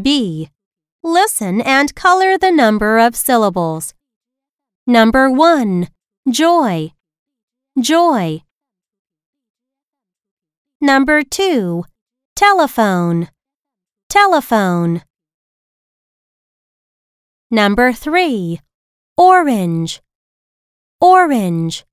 B. Listen and color the number of syllables. Number 1. Joy. Joy. Number 2. Telephone. Telephone. Number 3. Orange. Orange.